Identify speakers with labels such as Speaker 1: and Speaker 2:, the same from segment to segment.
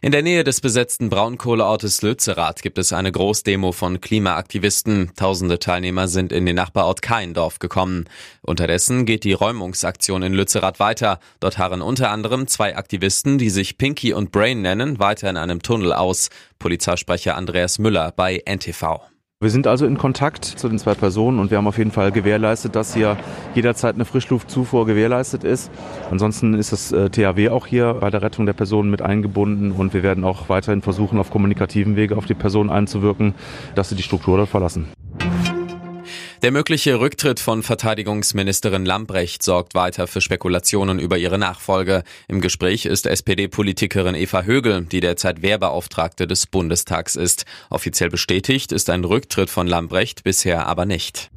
Speaker 1: In der Nähe des besetzten Braunkohleortes Lützerath gibt es eine Großdemo von Klimaaktivisten. Tausende Teilnehmer sind in den Nachbarort Keindorf gekommen. Unterdessen geht die Räumungsaktion in Lützerath weiter. Dort harren unter anderem zwei Aktivisten, die sich Pinky und Brain nennen, weiter in einem Tunnel aus. Polizeisprecher Andreas Müller bei NTV.
Speaker 2: Wir sind also in Kontakt zu den zwei Personen und wir haben auf jeden Fall gewährleistet, dass hier jederzeit eine Frischluftzufuhr gewährleistet ist. Ansonsten ist das äh, THW auch hier bei der Rettung der Personen mit eingebunden und wir werden auch weiterhin versuchen, auf kommunikativen Wege auf die Personen einzuwirken, dass sie die Struktur dort verlassen.
Speaker 1: Der mögliche Rücktritt von Verteidigungsministerin Lambrecht sorgt weiter für Spekulationen über ihre Nachfolge. Im Gespräch ist SPD-Politikerin Eva Högel, die derzeit Wehrbeauftragte des Bundestags ist. Offiziell bestätigt ist ein Rücktritt von Lambrecht bisher aber nicht.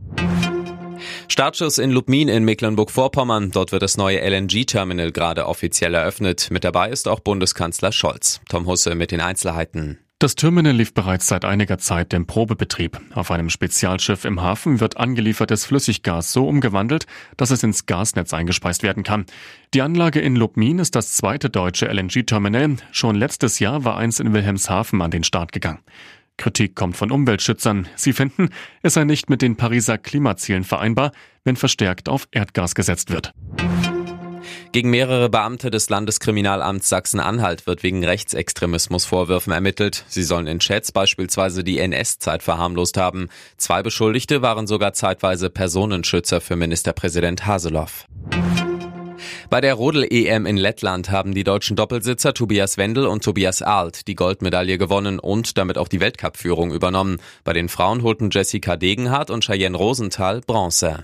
Speaker 1: Startschuss in Lubmin in Mecklenburg-Vorpommern. Dort wird das neue LNG-Terminal gerade offiziell eröffnet. Mit dabei ist auch Bundeskanzler Scholz. Tom Husse mit den Einzelheiten.
Speaker 3: Das Terminal lief bereits seit einiger Zeit im Probebetrieb. Auf einem Spezialschiff im Hafen wird angeliefertes Flüssiggas so umgewandelt, dass es ins Gasnetz eingespeist werden kann. Die Anlage in Lubmin ist das zweite deutsche LNG-Terminal. Schon letztes Jahr war eins in Wilhelmshaven an den Start gegangen. Kritik kommt von Umweltschützern. Sie finden, es sei nicht mit den Pariser Klimazielen vereinbar, wenn verstärkt auf Erdgas gesetzt wird.
Speaker 1: Gegen mehrere Beamte des Landeskriminalamts Sachsen-Anhalt wird wegen Rechtsextremismus Vorwürfen ermittelt. Sie sollen in Chats beispielsweise die NS-Zeit verharmlost haben. Zwei Beschuldigte waren sogar zeitweise Personenschützer für Ministerpräsident Haseloff. Bei der Rodel-EM in Lettland haben die deutschen Doppelsitzer Tobias Wendel und Tobias Arlt die Goldmedaille gewonnen und damit auch die Weltcup-Führung übernommen. Bei den Frauen holten Jessica Degenhardt und Cheyenne Rosenthal Bronze.